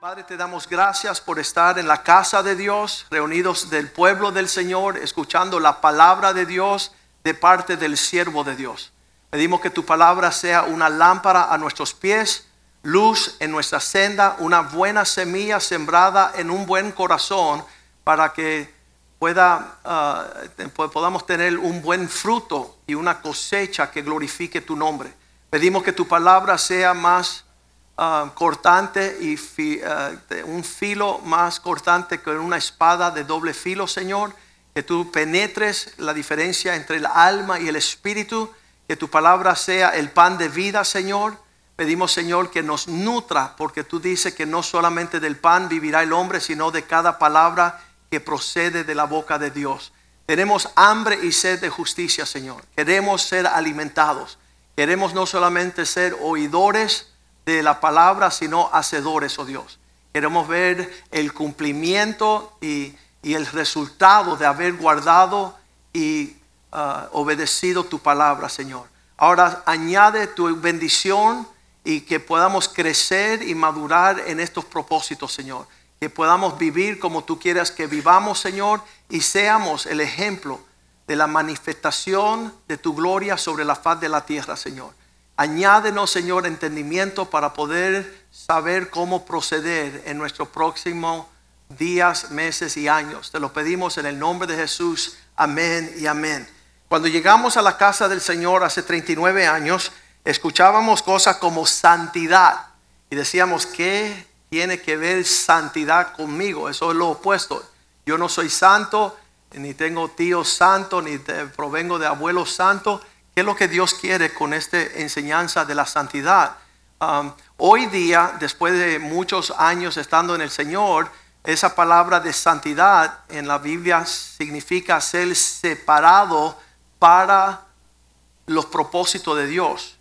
Padre, te damos gracias por estar en la casa de Dios, reunidos del pueblo del Señor, escuchando la palabra de Dios de parte del siervo de Dios. Pedimos que tu palabra sea una lámpara a nuestros pies, luz en nuestra senda, una buena semilla sembrada en un buen corazón para que pueda, ah, podamos tener un buen fruto y una cosecha que glorifique tu nombre. Pedimos que tu palabra sea más Ah, cortante y ah, un filo más cortante que una espada de doble filo, Señor. Que tú penetres la diferencia entre el alma y el espíritu. Que tu palabra sea el pan de vida, Señor. Pedimos, Señor, que nos nutra, porque tú dices que no solamente del pan vivirá el hombre, sino de cada palabra que procede de la boca de Dios. Tenemos hambre y sed de justicia, Señor. Queremos ser alimentados. Queremos no solamente ser oidores, de la palabra, sino hacedores, oh Dios. Queremos ver el cumplimiento y, el resultado de haber guardado y uh, obedecido tu palabra, Señor. Ahora añade tu bendición y que podamos crecer y madurar en estos propósitos, Señor. Que podamos vivir como tú quieras que vivamos, Señor, y seamos el ejemplo de la manifestación de tu gloria sobre la faz de la tierra, Señor. Añádenos, Señor, entendimiento para poder saber cómo proceder en nuestros próximos días, meses y años. Te lo pedimos en el nombre de Jesús. Amén y amén. Cuando llegamos a la casa del Señor hace 39 años, escuchábamos cosas como santidad y decíamos, ¿qué tiene que ver santidad conmigo? Eso es lo opuesto. Yo no soy santo, ni tengo tío santo, ni provengo de abuelo santo ¿Qué es lo que Dios quiere con esta enseñanza de la santidad? Um, hoy día, después de muchos años estando en el Señor, esa palabra de santidad en la Biblia significa ser separado para los propósitos de Dios.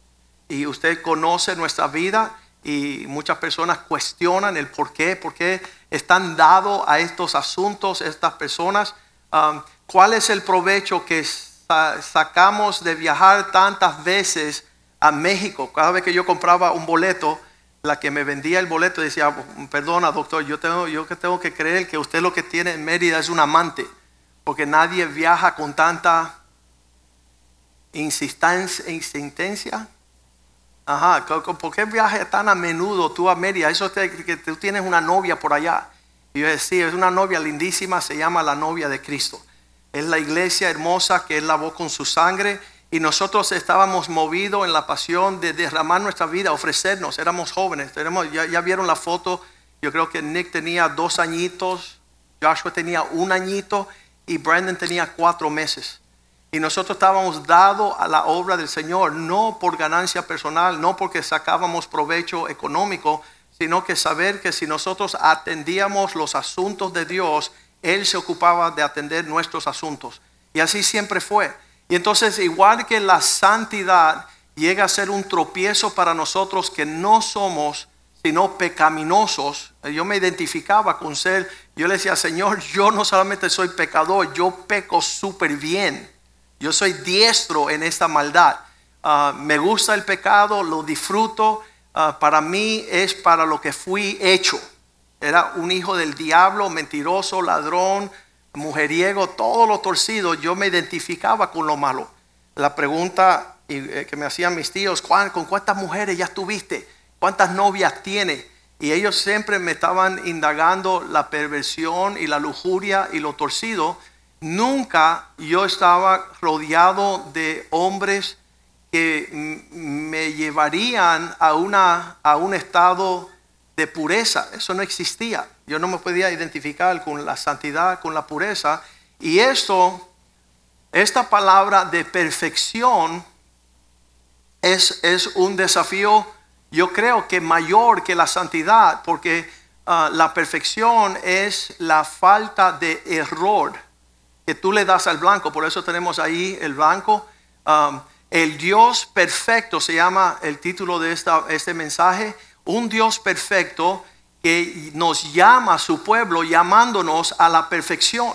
Y usted conoce nuestra vida y muchas personas cuestionan el por qué, por qué están dados a estos asuntos estas personas. Um, ¿Cuál es el provecho que sacamos de viajar tantas veces a México. Cada vez que yo compraba un boleto, la que me vendía el boleto decía, perdona doctor, yo tengo, yo que tengo que creer que usted lo que tiene en Mérida es un amante, porque nadie viaja con tanta insistencia. Ajá, ¿por qué viajas tan a menudo tú a Mérida? Eso es que tú tienes una novia por allá. Y yo decía, es una novia lindísima, se llama la novia de Cristo es la iglesia hermosa que Él lavó con su sangre y nosotros estábamos movidos en la pasión de derramar nuestra vida, ofrecernos, éramos jóvenes, tenemos, ya, ya vieron la foto, yo creo que Nick tenía dos añitos, Joshua tenía un añito y Brandon tenía cuatro meses. Y nosotros estábamos dados a la obra del Señor, no por ganancia personal, no porque sacábamos provecho económico, sino que saber que si nosotros atendíamos los asuntos de Dios, él se ocupaba de atender nuestros asuntos. Y así siempre fue. Y entonces, igual que la santidad llega a ser un tropiezo para nosotros que no somos sino pecaminosos. Yo me identificaba con ser, yo le decía, Señor, yo no solamente soy pecador, yo peco súper bien. Yo soy diestro en esta maldad. Ah, me gusta el pecado, lo disfruto. Ah, para mí es para lo que fui hecho. Era un hijo del diablo, mentiroso, ladrón, mujeriego, todo lo torcido. Yo me identificaba con lo malo. La pregunta eh, que me hacían mis tíos, ¿con cuántas mujeres ya estuviste? ¿Cuántas novias tiene? Y ellos siempre me estaban indagando la perversión y la lujuria y lo torcido. Nunca yo estaba rodeado de hombres que me llevarían a, una, a un estado de pureza. Eso no existía. Yo no me podía identificar con la santidad, con la pureza. Y esto, esta palabra de perfección es, es un desafío, yo creo que mayor que la santidad, porque ah, la perfección es la falta de error. que tú le das al blanco. Por eso tenemos ahí el blanco. Um, el Dios perfecto se llama el título de esta, este mensaje. Un Dios perfecto que nos llama a su pueblo llamándonos a la perfección.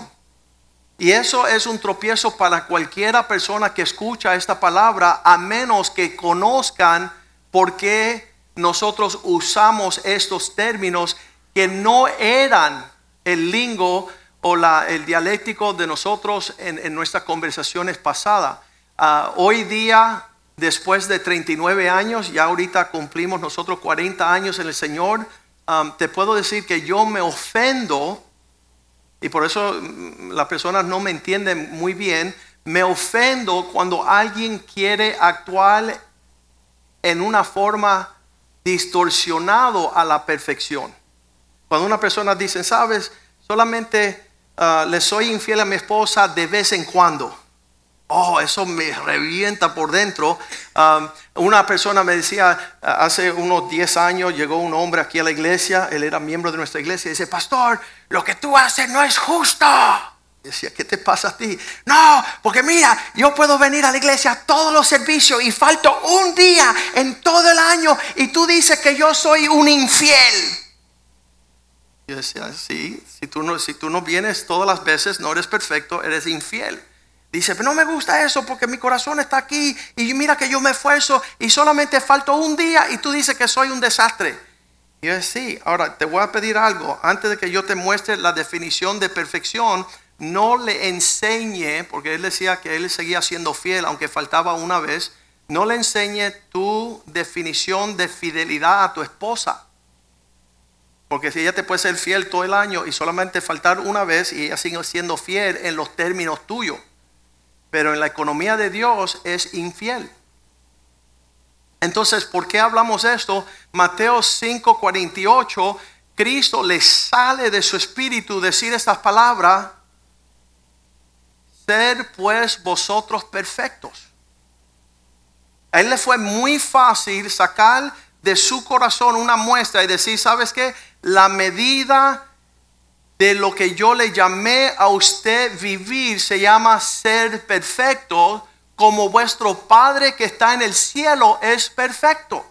Y eso es un tropiezo para cualquiera persona que escucha esta palabra, a menos que conozcan por qué nosotros usamos estos términos que no eran el lingo o la, el dialéctico de nosotros en, nuestras conversaciones pasadas. Ah, hoy día, después de 39 años, ya ahorita cumplimos nosotros 40 años en el Señor, te puedo decir que yo me ofendo, y por eso mm, las personas no me entienden muy bien, me ofendo cuando alguien quiere actuar en una forma distorsionado a la perfección. Cuando una persona dice, sabes, solamente ah, le soy infiel a mi esposa de vez en cuando. Oh, eso me revienta por dentro. Una persona me decía, hace unos 10 años llegó un hombre aquí a la iglesia, él era miembro de nuestra iglesia, y dice, pastor, lo que tú haces no es justo. decía, ¿qué te pasa a ti? No, porque mira, yo puedo venir a la iglesia a todos los servicios y falto un día en todo el año y tú dices que yo soy un infiel. Yo decía, sí, si tú no, si tú no vienes todas las veces, no eres perfecto, eres infiel. Dice, pero no me gusta eso porque mi corazón está aquí y mira que yo me esfuerzo y solamente falto un día y tú dices que soy un desastre. Y yo sí, ahora te voy a pedir algo. Antes de que yo te muestre la definición de perfección, no le enseñe, porque él decía que él seguía siendo fiel aunque faltaba una vez, no le enseñe tu definición de fidelidad a tu esposa. Porque si ella te puede ser fiel todo el año y solamente faltar una vez y ella sigue siendo fiel en los términos tuyos pero en la economía de Dios es infiel. Entonces, ¿por qué hablamos esto? Mateo 5:48, Cristo le sale de su espíritu decir estas palabras, ser pues vosotros perfectos. A él le fue muy fácil sacar de su corazón una muestra y decir, ¿sabes qué? La medida de lo que yo le llamé a usted vivir se llama ser perfecto como vuestro Padre que está en el cielo es perfecto.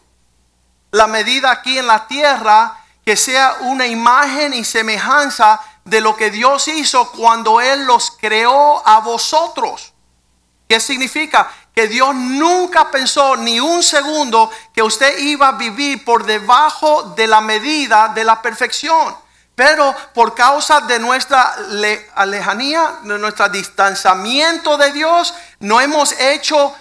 La medida aquí en la tierra que sea una imagen y semejanza de lo que Dios hizo cuando Él los creó a vosotros. ¿Qué significa? Que Dios nunca pensó ni un segundo que usted iba a vivir por debajo de la medida de la perfección. Pero por causa de nuestra lejanía, de nuestro distanciamiento de Dios, no hemos hecho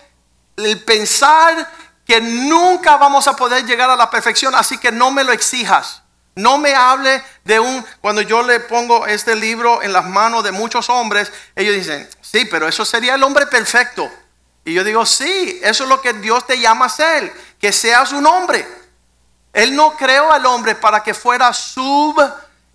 el pensar que nunca vamos a poder llegar a la perfección. Así que no me lo exijas. No me hable de un, cuando yo le pongo este libro en las manos de muchos hombres, ellos dicen, sí, pero eso sería el hombre perfecto. Y yo digo, sí, eso es lo que Dios te llama a ser, que seas un hombre. Él no creó al hombre para que fuera sub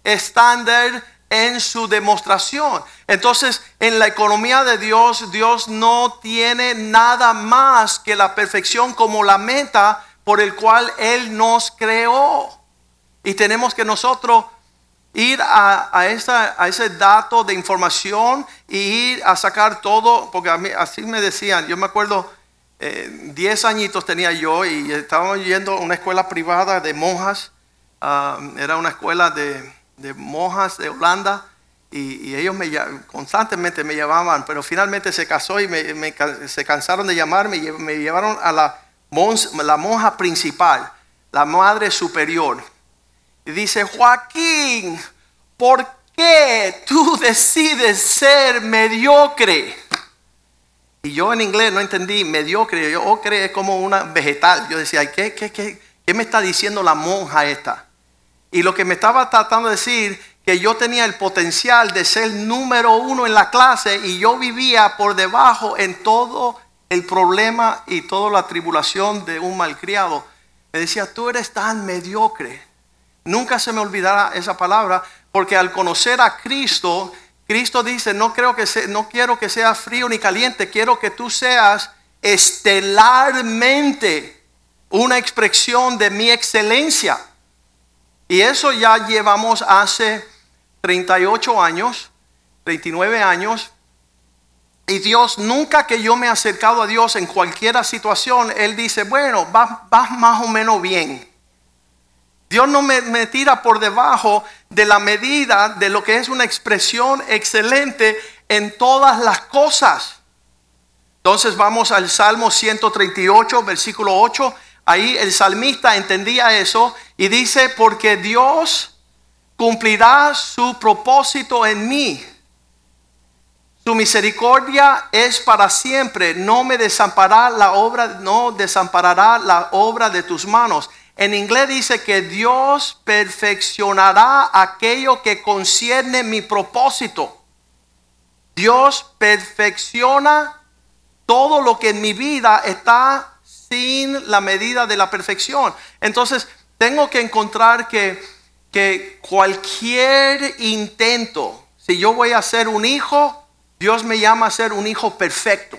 estándar en su demostración. Entonces, en la economía de Dios, Dios no tiene nada más que la perfección como la meta por el cual Él nos creó. Y tenemos que nosotros ir a, a, ese dato de información y ir a sacar todo, porque a mí, así me decían, yo me acuerdo, 10 eh, añitos tenía yo y estábamos yendo a una escuela privada de monjas, ah, era una escuela de de monjas de Holanda y, ellos me, constantemente me llamaban, pero finalmente se casó y me, se cansaron de llamarme y me llevaron a la, monja principal, la madre superior. Y dice, Joaquín, ¿por qué tú decides ser mediocre? Y yo en inglés no entendí mediocre, yo ocre es como una vegetal. Yo decía, ¿qué, qué, qué, qué me está diciendo la monja esta? Y lo que me estaba tratando de decir, que yo tenía el potencial de ser número uno en la clase y yo vivía por debajo en todo el problema y toda la tribulación de un malcriado. Me decía, tú eres tan mediocre. Nunca se me olvidará esa palabra, porque al conocer a Cristo, Cristo dice, no, creo que no quiero que seas frío ni caliente, quiero que tú seas estelarmente una expresión de mi excelencia. Y eso ya llevamos hace 38 años, 39 años, Y Dios, nunca que yo me he acercado a Dios en cualquier situación, Él dice, bueno, vas va más o menos bien. Dios no me, me, tira por debajo de la medida de lo que es una expresión excelente en todas las cosas. Entonces vamos al Salmo 138, versículo 8. Ahí el salmista entendía eso y dice, porque Dios cumplirá su propósito en mí. Su misericordia es para siempre, no me desamparará la obra, no desamparará la obra de tus manos. En inglés dice que Dios perfeccionará aquello que concierne mi propósito. Dios perfecciona todo lo que en mi vida está sin la medida de la perfección. Entonces, tengo que encontrar que, que cualquier intento, si yo voy a ser un hijo, Dios me llama a ser un hijo perfecto.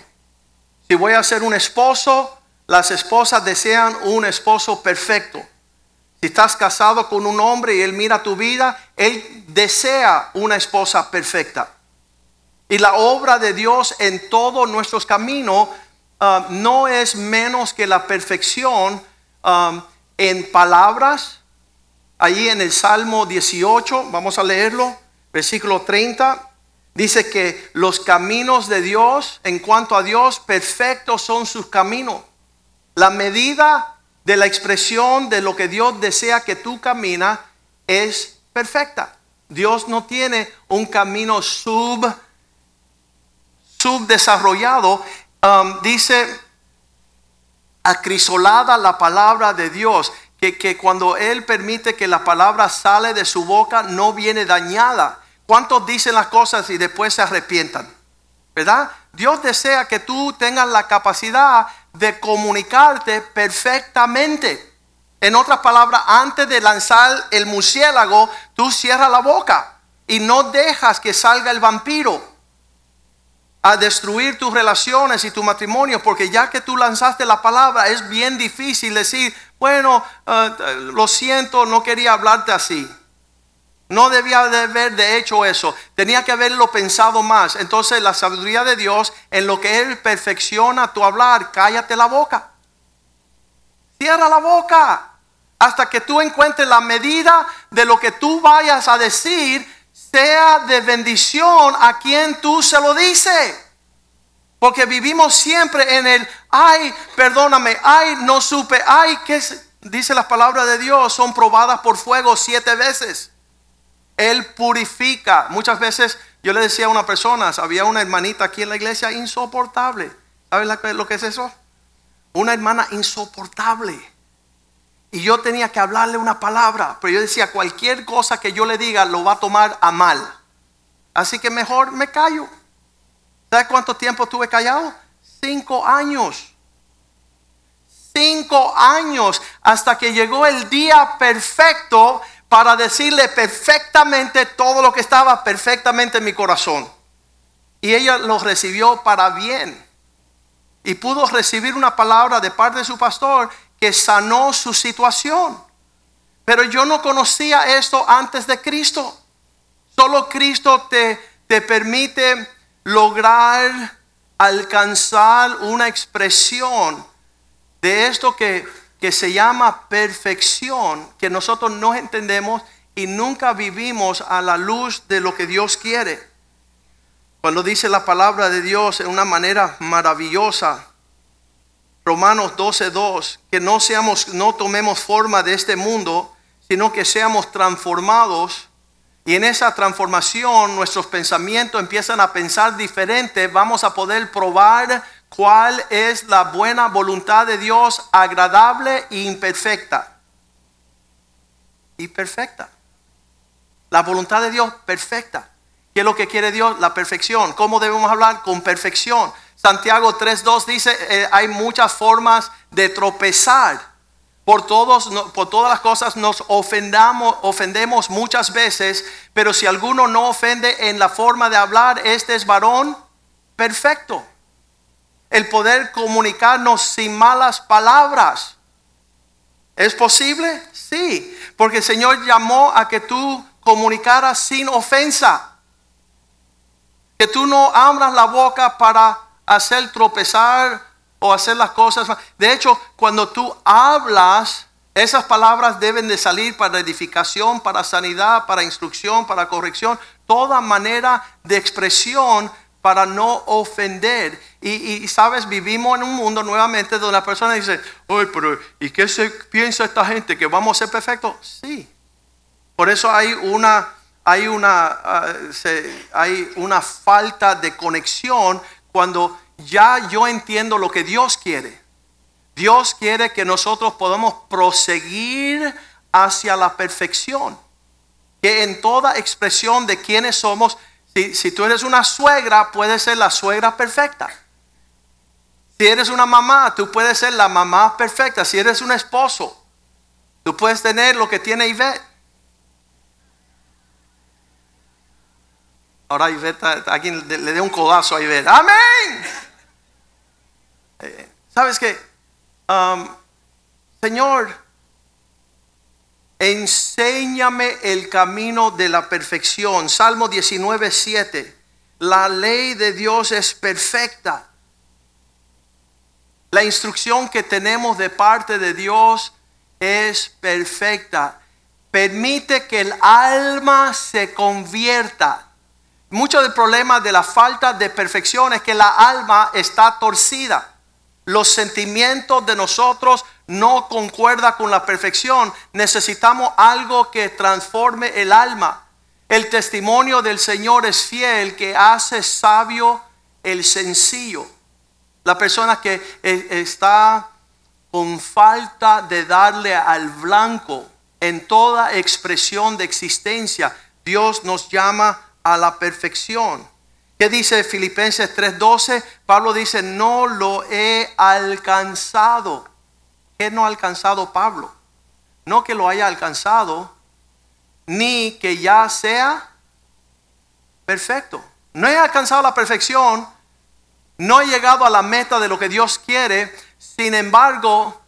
Si voy a ser un esposo, las esposas desean un esposo perfecto. Si estás casado con un hombre y él mira tu vida, él desea una esposa perfecta. Y la obra de Dios en todos nuestros caminos uh, no es menos que la perfección um, en palabras. Allí en el Salmo 18, vamos a leerlo, versículo 30, dice que los caminos de Dios, en cuanto a Dios, perfectos son sus caminos. La medida de la expresión de lo que Dios desea que tú caminas es perfecta. Dios no tiene un camino sub subdesarrollado, dice acrisolada la palabra de Dios, que, que cuando Él permite que la palabra sale de su boca no viene dañada. ¿Cuántos dicen las cosas y después se arrepientan? ¿Verdad? Dios desea que tú tengas la capacidad de comunicarte perfectamente. En otras palabras, antes de lanzar el murciélago, tú cierras la boca y no dejas que salga el vampiro a destruir tus relaciones y tu matrimonio, porque ya que tú lanzaste la palabra, es bien difícil decir, bueno, eh, lo siento, no quería hablarte así. No debía de haber de hecho eso, tenía que haberlo pensado más. Entonces la sabiduría de Dios, en lo que Él perfecciona tu hablar, cállate la boca. Cierra la boca hasta que tú encuentres la medida de lo que tú vayas a decir sea de bendición a quien tú se lo dices. Porque vivimos siempre en el, ay, perdóname, ay, no supe, ay, que dice las palabras de Dios, son probadas por fuego siete veces. Él purifica. Muchas veces yo le decía a una persona, había una hermanita aquí en la iglesia insoportable. ¿Sabes lo que es eso? Una hermana insoportable. Y yo tenía que hablarle una palabra, pero yo decía, cualquier cosa que yo le diga lo va a tomar a mal. Así que mejor me callo. ¿Sabes cuánto tiempo estuve callado? Cinco años. Cinco años hasta que llegó el día perfecto para decirle perfectamente todo lo que estaba perfectamente en mi corazón. Y ella lo recibió para bien. Y pudo recibir una palabra de parte de su pastor que sanó su situación. Pero yo no conocía esto antes de Cristo. Solo Cristo te, te permite lograr alcanzar una expresión de esto que, que se llama perfección, que nosotros no entendemos y nunca vivimos a la luz de lo que Dios quiere. Cuando dice la palabra de Dios en una manera maravillosa, Romanos 12:2, que no seamos no tomemos forma de este mundo, sino que seamos transformados y en esa transformación nuestros pensamientos empiezan a pensar diferente, vamos a poder probar cuál es la buena voluntad de Dios, agradable e imperfecta. Y perfecta. La voluntad de Dios perfecta. ¿Qué es lo que quiere Dios? La perfección. ¿Cómo debemos hablar? Con perfección. Santiago 3.2 dice, eh, hay muchas formas de tropezar por, todos, por todas las cosas nos ofendamos, ofendemos muchas veces, pero si alguno no ofende en la forma de hablar, este es varón perfecto. El poder comunicarnos sin malas palabras. ¿Es posible? Sí, porque el Señor llamó a que tú comunicaras sin ofensa. Que tú no abras la boca para hacer tropezar o hacer las cosas. De hecho, cuando tú hablas, esas palabras deben de salir para edificación, para sanidad, para instrucción, para corrección, toda manera de expresión para no ofender. Y, y, sabes, vivimos en un mundo nuevamente donde la persona dice, oye, pero ¿y qué se piensa esta gente? ¿Que vamos a ser perfectos? Sí. Por eso hay una, hay una, se, hay una falta de conexión cuando ya yo entiendo lo que Dios quiere. Dios quiere que nosotros podamos proseguir hacia la perfección. Que en toda expresión de quienes somos, si, si tú eres una suegra, puedes ser la suegra perfecta. Si eres una mamá, tú puedes ser la mamá perfecta. Si eres un esposo, tú puedes tener lo que tiene Ivette. Ahora Ivette, alguien le, dé un codazo a Ivette. Amén. Eh, ¿Sabes qué? Señor, enséñame el camino de la perfección. Salmo 19, 7. La ley de Dios es perfecta. La instrucción que tenemos de parte de Dios es perfecta. Permite que el alma se convierta. Mucho del problema de la falta de perfección es que la alma está torcida los sentimientos de nosotros no concuerda con la perfección. Necesitamos algo que transforme el alma. El testimonio del Señor es fiel que hace sabio el sencillo. La persona que eh, está con falta de darle al blanco en toda expresión de existencia, Dios nos llama a la perfección. ¿Qué dice Filipenses 3:12? Pablo dice, no lo he alcanzado. ¿Qué no ha alcanzado Pablo? No que lo haya alcanzado, ni que ya sea perfecto. No he alcanzado la perfección, no he llegado a la meta de lo que Dios quiere, sin embargo,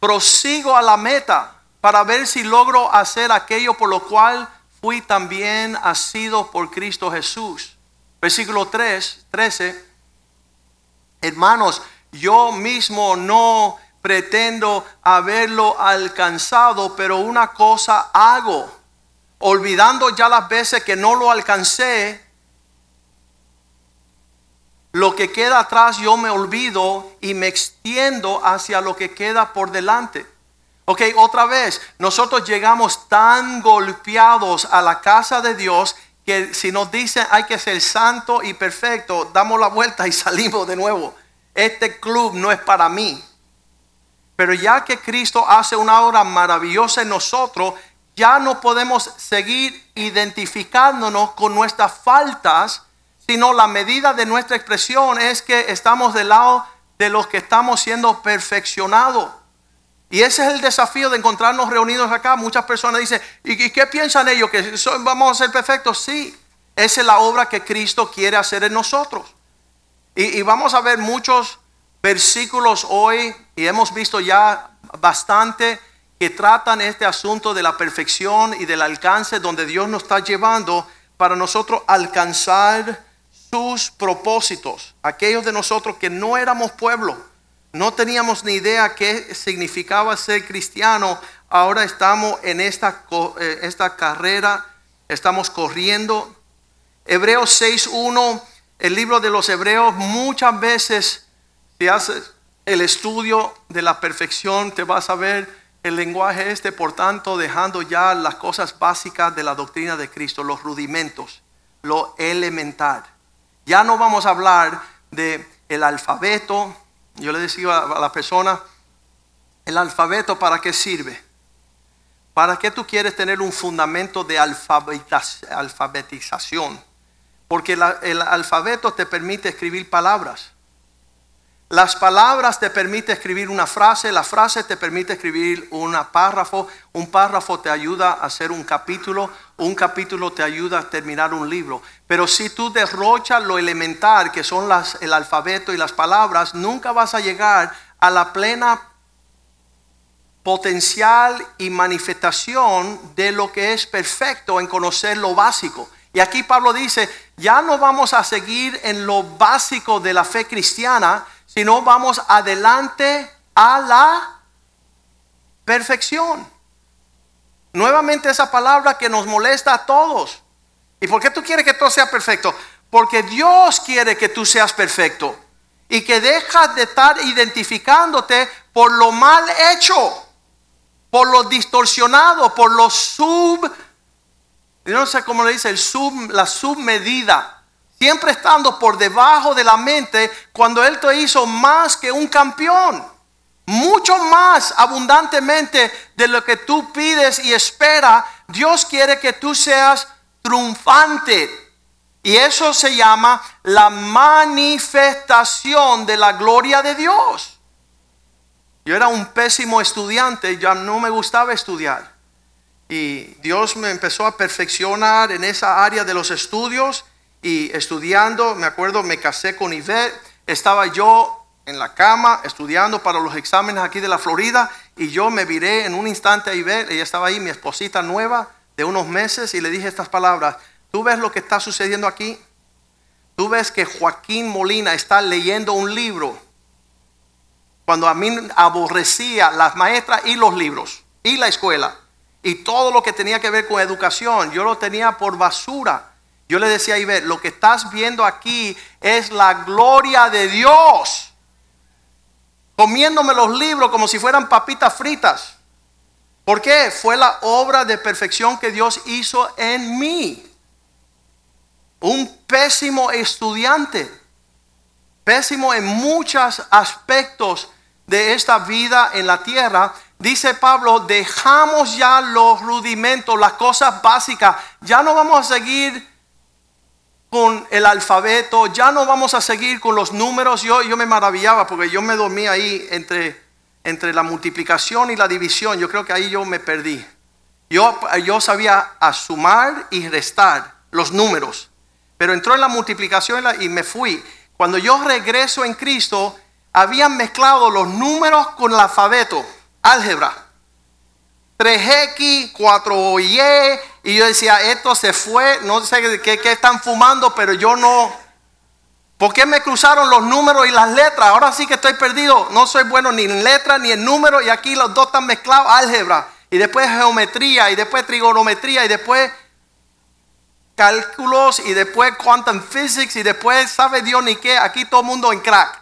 prosigo a la meta para ver si logro hacer aquello por lo cual fui también asido por Cristo Jesús. Versículo 3, 13. Hermanos, yo mismo no pretendo haberlo alcanzado, pero una cosa hago, olvidando ya las veces que no lo alcancé, lo que queda atrás yo me olvido y me extiendo hacia lo que queda por delante. Ok, otra vez, nosotros llegamos tan golpeados a la casa de Dios que si nos dicen hay que ser santo y perfecto, damos la vuelta y salimos de nuevo. Este club no es para mí. Pero ya que Cristo hace una obra maravillosa en nosotros, ya no podemos seguir identificándonos con nuestras faltas, sino la medida de nuestra expresión es que estamos del lado de los que estamos siendo perfeccionados. Y ese es el desafío de encontrarnos reunidos acá. Muchas personas dicen, ¿y qué piensan ellos? ¿Que vamos a ser perfectos? Sí, esa es la obra que Cristo quiere hacer en nosotros. Y, y vamos a ver muchos versículos hoy, y hemos visto ya bastante que tratan este asunto de la perfección y del alcance donde Dios nos está llevando para nosotros alcanzar sus propósitos. Aquellos de nosotros que no éramos pueblo no teníamos ni idea qué significaba ser cristiano. Ahora estamos en esta, eh, esta carrera, estamos corriendo. Hebreos 6.1, el libro de los Hebreos, muchas veces si haces el estudio de la perfección, te vas a ver el lenguaje este, por tanto, dejando ya las cosas básicas de la doctrina de Cristo, los rudimentos, lo elemental. Ya no vamos a hablar de el alfabeto, yo le decía a la persona, el alfabeto para qué sirve? ¿Para qué tú quieres tener un fundamento de alfabetización? Porque el alfabeto te permite escribir palabras. Las palabras te permite escribir una frase, la frase te permite escribir un párrafo, un párrafo te ayuda a hacer un capítulo, un capítulo te ayuda a terminar un libro. Pero si tú derrochas lo elemental que son las, el alfabeto y las palabras, nunca vas a llegar a la plena potencial y manifestación de lo que es perfecto en conocer lo básico. Y aquí Pablo dice, ya no vamos a seguir en lo básico de la fe cristiana, sino vamos adelante a la perfección. Nuevamente esa palabra que nos molesta a todos. ¿Y por qué tú quieres que todo sea perfecto? Porque Dios quiere que tú seas perfecto y que dejas de estar identificándote por lo mal hecho, por lo distorsionado, por lo sub, no sé cómo le dice, sub, la submedida. Siempre estando por debajo de la mente cuando Él te hizo más que un campeón. Mucho más abundantemente de lo que tú pides y esperas. Dios quiere que tú seas triunfante. Y eso se llama la manifestación de la gloria de Dios. Yo era un pésimo estudiante, ya no me gustaba estudiar. Y Dios me empezó a perfeccionar en esa área de los estudios y estudiando, me acuerdo, me casé con Ivette, estaba yo en la cama estudiando para los exámenes aquí de la Florida y yo me viré en un instante a Ivette, ella estaba ahí, mi esposita nueva de unos meses y le dije estas palabras, ¿tú ves lo que está sucediendo aquí? Tú ves que Joaquín Molina está leyendo un libro cuando a mí aborrecía las maestras y los libros y la escuela y todo lo que tenía que ver con educación, yo lo tenía por basura. Yo le decía a Ivette, lo que estás viendo aquí es la gloria de Dios. Comiéndome los libros como si fueran papitas fritas. ¿Por qué? Fue la obra de perfección que Dios hizo en mí. Un pésimo estudiante. Pésimo en muchos aspectos de esta vida en la tierra. Dice Pablo, dejamos ya los rudimentos, las cosas básicas. Ya no vamos a seguir con el alfabeto, ya no vamos a seguir con los números. Yo, yo me maravillaba porque yo me dormía ahí entre, entre la multiplicación y la división. Yo creo que ahí yo me perdí. Yo, yo sabía sumar y restar los números, pero entró en la multiplicación y me fui. Cuando yo regreso en Cristo, habían mezclado los números con el alfabeto, álgebra. 3X, 4Y, y yo decía, esto se fue, no sé qué, están fumando, pero yo no. ¿Por qué me cruzaron los números y las letras? Ahora sí que estoy perdido. No soy bueno ni en letras ni en números y aquí los dos están mezclados, álgebra. Y después geometría y después trigonometría y después cálculos y después quantum physics y después sabe Dios ni qué. Aquí todo el mundo en crack.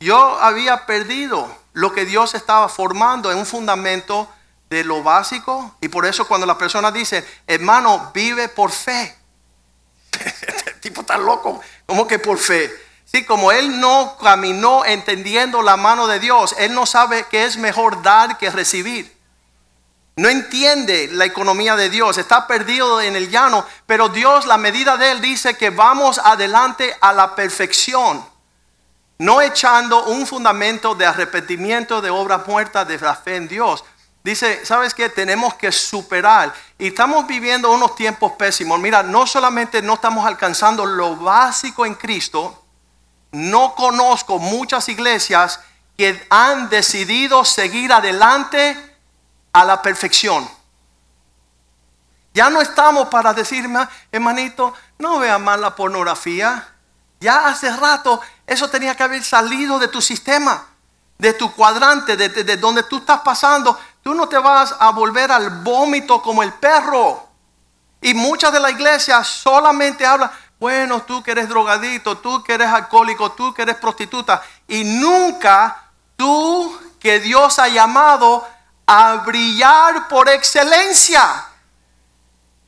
Yo había perdido lo que Dios estaba formando en un fundamento de lo básico. Y por eso cuando la persona dice, hermano, vive por fe. este tipo está loco. ¿Cómo que por fe? Sí, como él no caminó entendiendo la mano de Dios, él no sabe que es mejor dar que recibir. No entiende la economía de Dios, está perdido en el llano, pero Dios, la medida de él dice que vamos adelante a la perfección, no echando un fundamento de arrepentimiento de obras muertas de la fe en Dios, Dice, ¿sabes qué? Tenemos que superar. Y estamos viviendo unos tiempos pésimos. Mira, no solamente no estamos alcanzando lo básico en Cristo, no conozco muchas iglesias que han decidido seguir adelante a la perfección. Ya no estamos para decirme, hermanito, no vea más la pornografía. Ya hace rato eso tenía que haber salido de tu sistema, de tu cuadrante, de, de donde tú estás pasando Tú no te vas a volver al vómito como el perro. Y muchas de la iglesia solamente hablan, bueno, tú que eres drogadito, tú que eres alcohólico, tú que eres prostituta. Y nunca tú que Dios ha llamado a brillar por excelencia.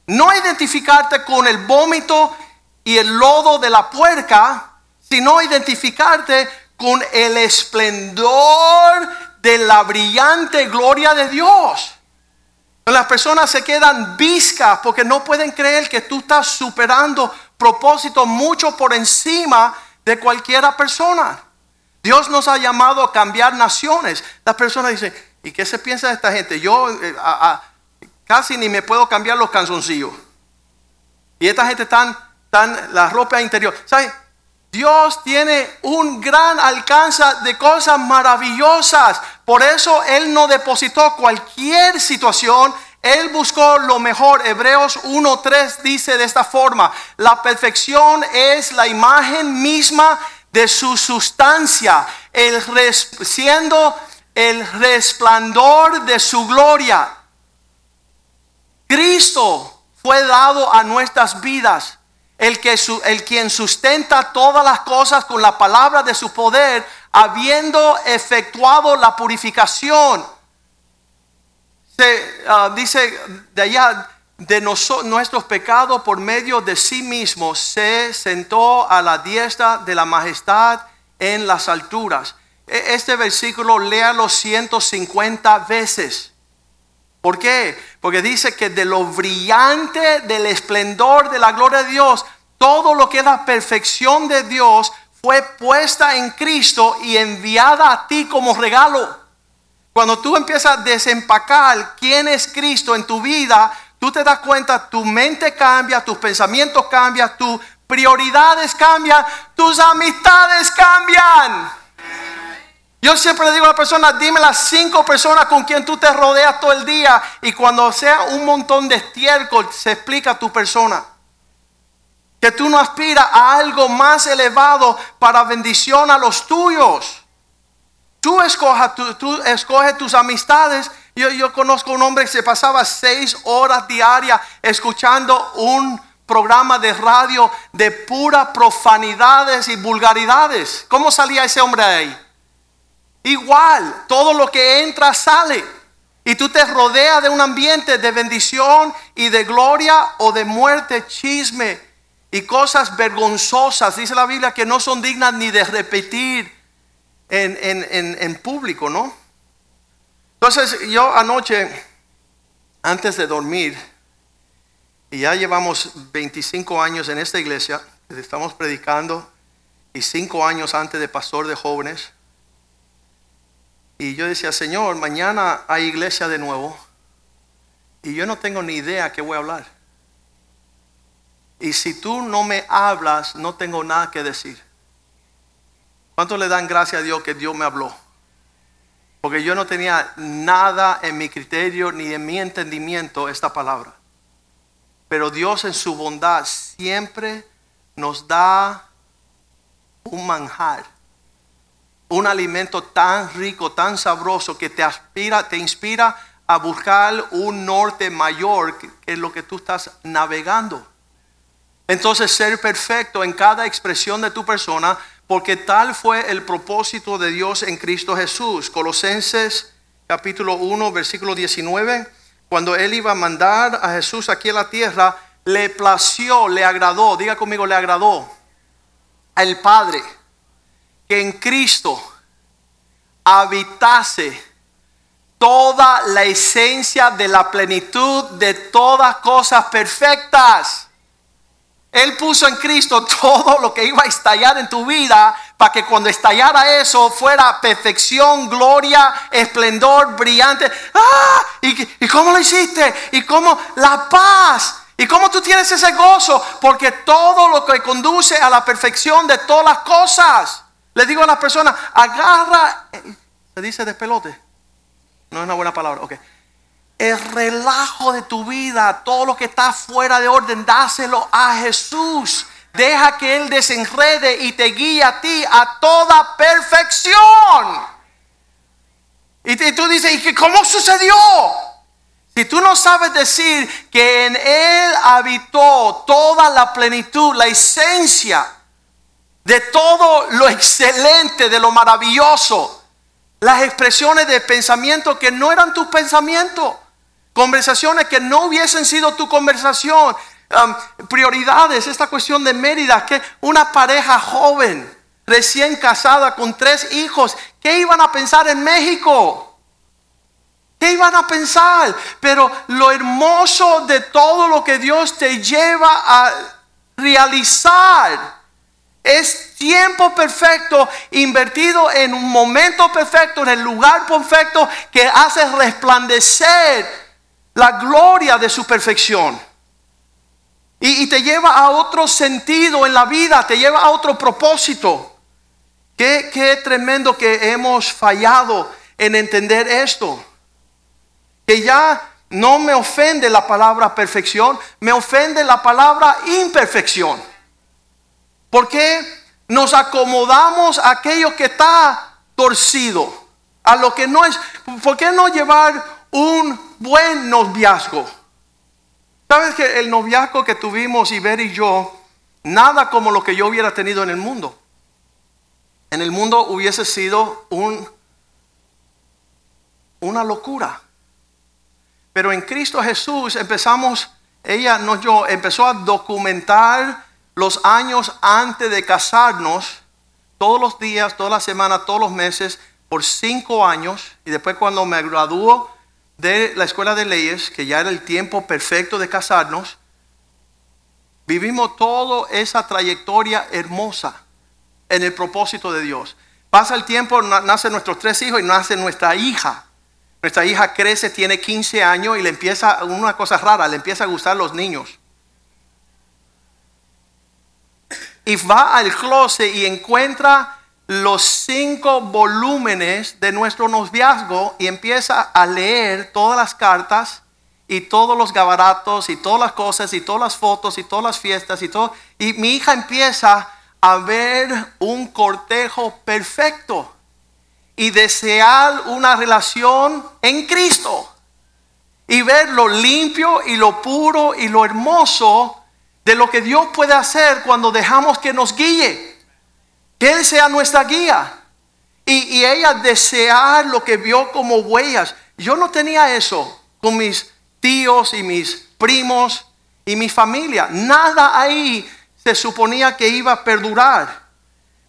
No identificarte con el vómito y el lodo de la puerca, sino identificarte con el esplendor de la brillante gloria de Dios. Las personas se quedan viscas porque no pueden creer que tú estás superando propósitos mucho por encima de cualquiera persona. Dios nos ha llamado a cambiar naciones. Las personas dicen, ¿y qué se piensa de esta gente? Yo eh, casi ni me puedo cambiar los canzoncillos. Y esta gente están, tan la ropa interior. ¿Sabe? Dios tiene un gran alcance de cosas maravillosas. Por eso Él no depositó cualquier situación Él buscó lo mejor. Hebreos 1.3 dice de esta forma, la perfección es la imagen misma de su sustancia, el siendo el resplandor de su gloria. Cristo fue dado a nuestras vidas, el, que el quien sustenta todas las cosas con la palabra de su poder, habiendo efectuado la purificación. Se ah, dice de allá, de nuestros pecados por medio de sí mismo, se sentó a la diestra de la majestad en las alturas. E, este versículo léalo 150 veces. ¿Por qué? Porque dice que de lo brillante del esplendor de la gloria de Dios, todo lo que es la perfección de Dios fue puesta en Cristo y enviada a ti como regalo. Cuando tú empiezas a desempacar quién es Cristo en tu vida, tú te das cuenta, tu mente cambia, tus pensamientos cambian, tus prioridades cambian, tus amistades cambian. Yo siempre le digo a la persona, dime las cinco personas con quien tú te rodeas todo el día y cuando sea un montón de estiércol se explica tu persona. Que tú no aspiras a algo más elevado para bendición a los tuyos. Tú escoges, tus amistades yo, yo conozco un hombre que se pasaba seis horas diarias escuchando un programa de radio de pura profanidades y vulgaridades. ¿Cómo salía ese hombre de ahí? Igual, todo lo que entra sale. Y tú te rodeas de un ambiente de bendición y de gloria o de muerte, chisme y cosas vergonzosas. Dice la Biblia que no son dignas ni de repetir en, en, en público, ¿no? Entonces yo anoche, antes de dormir, y ya llevamos 25 años en esta iglesia, estamos predicando, y 5 años antes de pastor de jóvenes, y yo decía, Señor, mañana hay iglesia de nuevo, y yo no tengo ni idea qué voy a hablar. Y si tú no me hablas, no tengo nada que decir. ¿Cuánto le dan gracias a Dios que Dios me habló? Porque yo no tenía nada en mi criterio ni en mi entendimiento esta palabra. Pero Dios en su bondad siempre nos da un manjar, un alimento tan rico, tan sabroso que te aspira, te inspira a buscar un norte mayor que lo que tú estás navegando. Entonces ser perfecto en cada expresión de tu persona porque tal fue el propósito de Dios en Cristo Jesús. Colosenses capítulo 1, versículo 19, cuando Él iba a mandar a Jesús aquí a la tierra, le plació, le agradó, diga conmigo, le agradó al Padre en Cristo habitase toda la esencia de la plenitud de todas cosas perfectas. Él puso en Cristo todo lo que iba a estallar en tu vida para que cuando estallara eso fuera perfección, gloria, esplendor, brillante. ¡Ah! ¿Y, cómo lo hiciste? ¿Y cómo la paz? ¿Y cómo tú tienes ese gozo? Porque todo lo que conduce a la perfección de todas las cosas. Le digo a las personas, agarra, se dice de pelote. No es una buena palabra, ok el relajo de tu vida, todo lo que está fuera de orden, dáselo a Jesús. Deja que Él desenrede y te guíe a ti a toda perfección. Y, tú dices, ¿y cómo sucedió? Si tú no sabes decir que en Él habitó toda la plenitud, la esencia de todo lo excelente, de lo maravilloso, las expresiones de pensamiento que no eran tus pensamientos. Conversaciones que no hubiesen sido tu conversación. Prioridades, esta cuestión de Mérida, que una pareja joven, recién casada con tres hijos, ¿qué iban a pensar en México? ¿Qué iban a pensar? Pero lo hermoso de todo lo que Dios te lleva a realizar es tiempo perfecto invertido en un momento perfecto, en el lugar perfecto que hace resplandecer la gloria de su perfección. Y, te lleva a otro sentido en la vida, te lleva a otro propósito. Qué, qué tremendo que hemos fallado en entender esto. Que ya no me ofende la palabra perfección, me ofende la palabra imperfección. ¿Por qué nos acomodamos a aquello que está torcido? A lo que no es. ¿Por qué no llevar un buen noviazgo? ¿Sabes que el noviazgo que tuvimos Iber y yo, nada como lo que yo hubiera tenido en el mundo? En el mundo hubiese sido un, una locura. Pero en Cristo Jesús empezamos, ella no yo, empezó a documentar los años antes de casarnos, todos los días, todas las semanas, todos los meses, por cinco años. Y después cuando me graduó de la escuela de leyes, que ya era el tiempo perfecto de casarnos, vivimos toda esa trayectoria hermosa en el propósito de Dios. Pasa el tiempo, nacen nuestros tres hijos y nace nuestra hija. Nuestra hija crece, tiene 15 años y le empieza, una cosa rara, le empieza a gustar los niños. Y va al closet y encuentra los cinco volúmenes de nuestro noviazgo y empieza a leer todas las cartas y todos los gabaratos y todas las cosas y todas las fotos y todas las fiestas y todo. Y mi hija empieza a ver un cortejo perfecto y desear una relación en Cristo y ver lo limpio y lo puro y lo hermoso de lo que Dios puede hacer cuando dejamos que nos guíe, que Él sea nuestra guía. Y, y ella desear lo que vio como huellas. Yo no tenía eso con mis tíos y mis primos y mi familia. Nada ahí se suponía que iba a perdurar.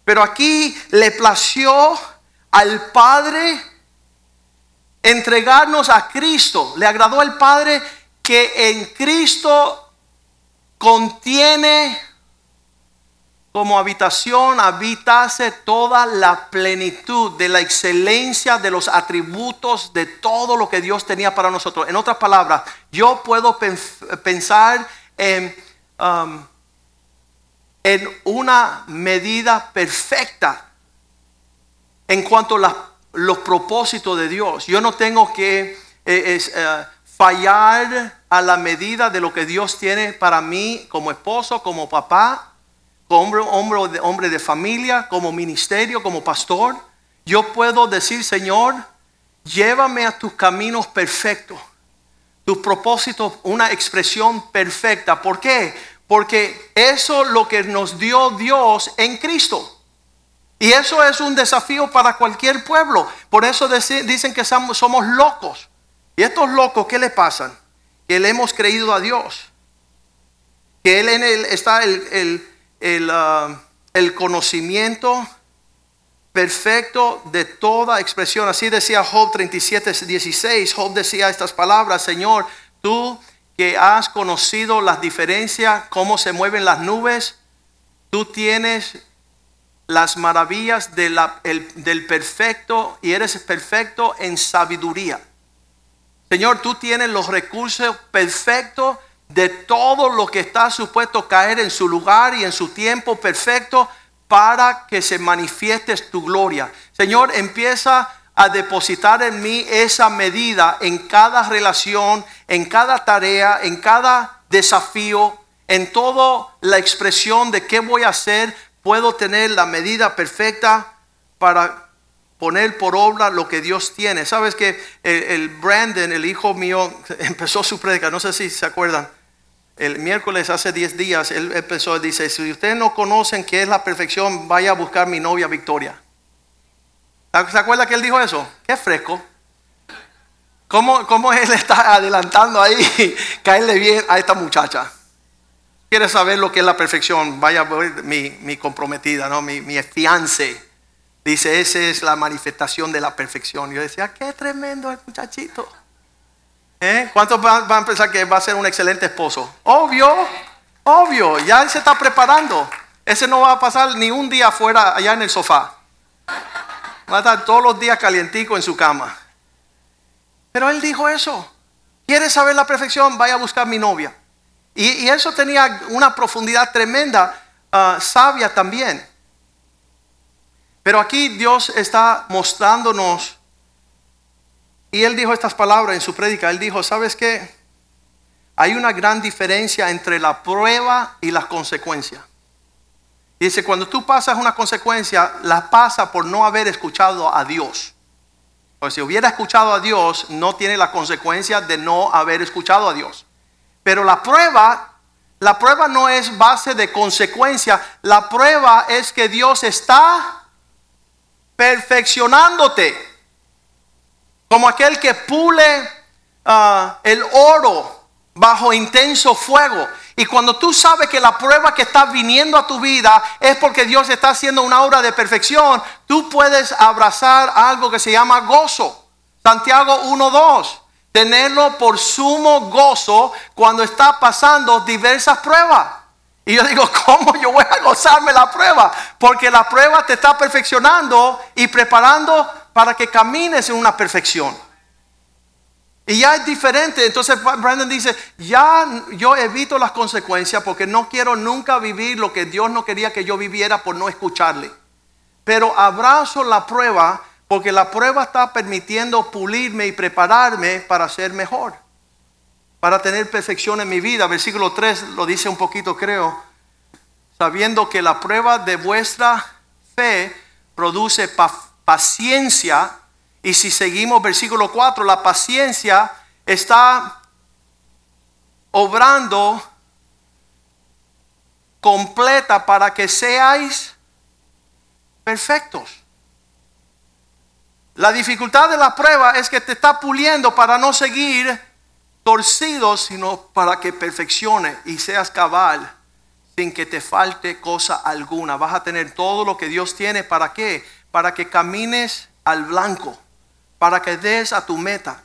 Pero aquí le plació al Padre entregarnos a Cristo. Le agradó al Padre que en Cristo contiene como habitación, habitase toda la plenitud de la excelencia de los atributos de todo lo que Dios tenía para nosotros. En otras palabras, yo puedo pensar en, um, en una medida perfecta en cuanto a los propósitos de Dios. Yo no tengo que eh, eh, fallar a la medida de lo que Dios tiene para mí como esposo, como papá, como hombre, de familia, como ministerio, como pastor. Yo puedo decir, Señor, llévame a tus caminos perfectos, tus propósitos, una expresión perfecta. ¿Por qué? Porque eso es lo que nos dio Dios en Cristo. Y eso es un desafío para cualquier pueblo. Por eso dicen que somos, locos. ¿Y estos locos qué le pasan? Que le hemos creído a Dios. Que Él en él está ah, el conocimiento perfecto de toda expresión. Así decía Job 37, 16. Job decía estas palabras, Señor, tú que has conocido las diferencias, cómo se mueven las nubes, tú tienes las maravillas del perfecto y eres perfecto en sabiduría. Señor, tú tienes los recursos perfectos de todo lo que está supuesto caer en su lugar y en su tiempo perfecto para que se manifieste tu gloria. Señor, empieza a depositar en mí esa medida en cada relación, en cada tarea, en cada desafío, en toda la expresión de qué voy a hacer puedo tener la medida perfecta para poner por obra lo que Dios tiene. Sabes que el, Brandon, el hijo mío, empezó su predica, no sé si se acuerdan. El miércoles hace 10 días, él empezó, dice, si ustedes no conocen qué es la perfección, vaya a buscar mi novia Victoria. ¿Se acuerda que él dijo eso? Qué fresco. ¿Cómo, ¿Cómo, él está adelantando ahí caerle bien a esta muchacha? quiere saber lo que es la perfección, vaya mi, mi comprometida, ¿no? mi, mi. Dice, esa es la manifestación de la perfección. Yo decía, qué tremendo el muchachito. ¿Eh? ¿Cuántos van, a pensar que va a ser un excelente esposo? Obvio, obvio, ya él se está preparando. Ese no va a pasar ni un día afuera, allá en el sofá. Va a estar todos los días calientico en su cama. Pero él dijo eso. ¿Quieres saber la perfección? Vaya a buscar mi novia. Y, eso tenía una profundidad tremenda, ah, sabia también. Pero aquí Dios está mostrándonos Y él dijo estas palabras en su prédica. Él dijo, ¿sabes qué? Hay una gran diferencia entre la prueba y las consecuencias. Dice, cuando tú pasas una consecuencia, la pasa por no haber escuchado a Dios. Pues si hubiera escuchado a Dios, no tiene la consecuencia de no haber escuchado a Dios. Pero la prueba, la prueba no es base de consecuencia. La prueba es que Dios está perfeccionándote. Como aquel que pule ah, el oro bajo intenso fuego. Y cuando tú sabes que la prueba que está viniendo a tu vida es porque Dios está haciendo una obra de perfección, tú puedes abrazar algo que se llama gozo. Santiago 1.2. Tenerlo por sumo gozo cuando está pasando diversas pruebas. Y yo digo, ¿cómo yo voy a gozarme la prueba? Porque la prueba te está perfeccionando y preparando para que camines en una perfección. Y ya es diferente. Entonces Brandon dice, ya yo evito las consecuencias porque no quiero nunca vivir lo que Dios no quería que yo viviera por no escucharle. Pero abrazo la prueba porque la prueba está permitiendo pulirme y prepararme para ser mejor. Para tener perfección en mi vida. Versículo 3 lo dice un poquito creo. Sabiendo que la prueba de vuestra fe produce paciencia y si seguimos versículo 4, la paciencia está obrando completa para que seáis perfectos. La dificultad de la prueba es que te está puliendo para no seguir torcido, sino para que perfeccione y seas cabal sin que te falte cosa alguna. Vas a tener todo lo que Dios tiene. ¿Para qué? Para que camines al blanco para que des a tu meta,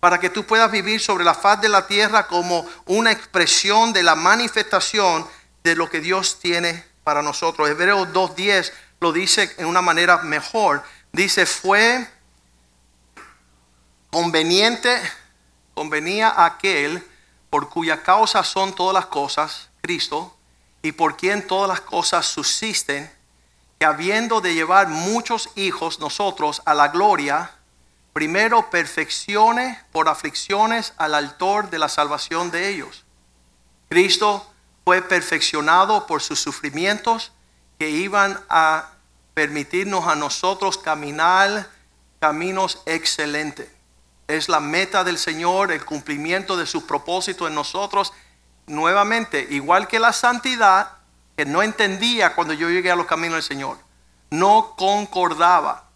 para que tú puedas vivir sobre la faz de la tierra como una expresión de la manifestación de lo que Dios tiene para nosotros. Hebreos 2.10 lo dice en una manera mejor. Dice, fue conveniente, convenía aquel por cuya causa son todas las cosas, Cristo, y por quien todas las cosas subsisten, que habiendo de llevar muchos hijos nosotros a la gloria, primero perfeccione por aflicciones al autor de la salvación de ellos. Cristo fue perfeccionado por sus sufrimientos que iban a permitirnos a nosotros caminar caminos excelentes. Es la meta del Señor, el cumplimiento de sus propósitos en nosotros. Nuevamente, igual que la santidad, que no entendía cuando yo llegué a los caminos del Señor, no concordaba.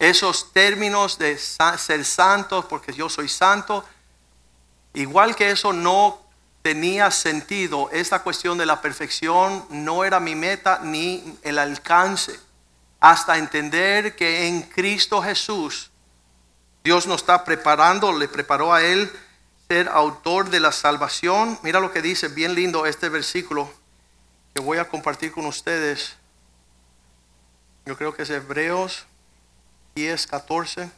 Esos términos de ser santos, porque yo soy santo, igual que eso no tenía sentido, esta cuestión de la perfección no era mi meta ni el alcance, hasta entender que en Cristo Jesús Dios nos está preparando, le preparó a Él ser autor de la salvación. Mira lo que dice, bien lindo este versículo que voy a compartir con ustedes. Yo creo que es Hebreos 10, 14.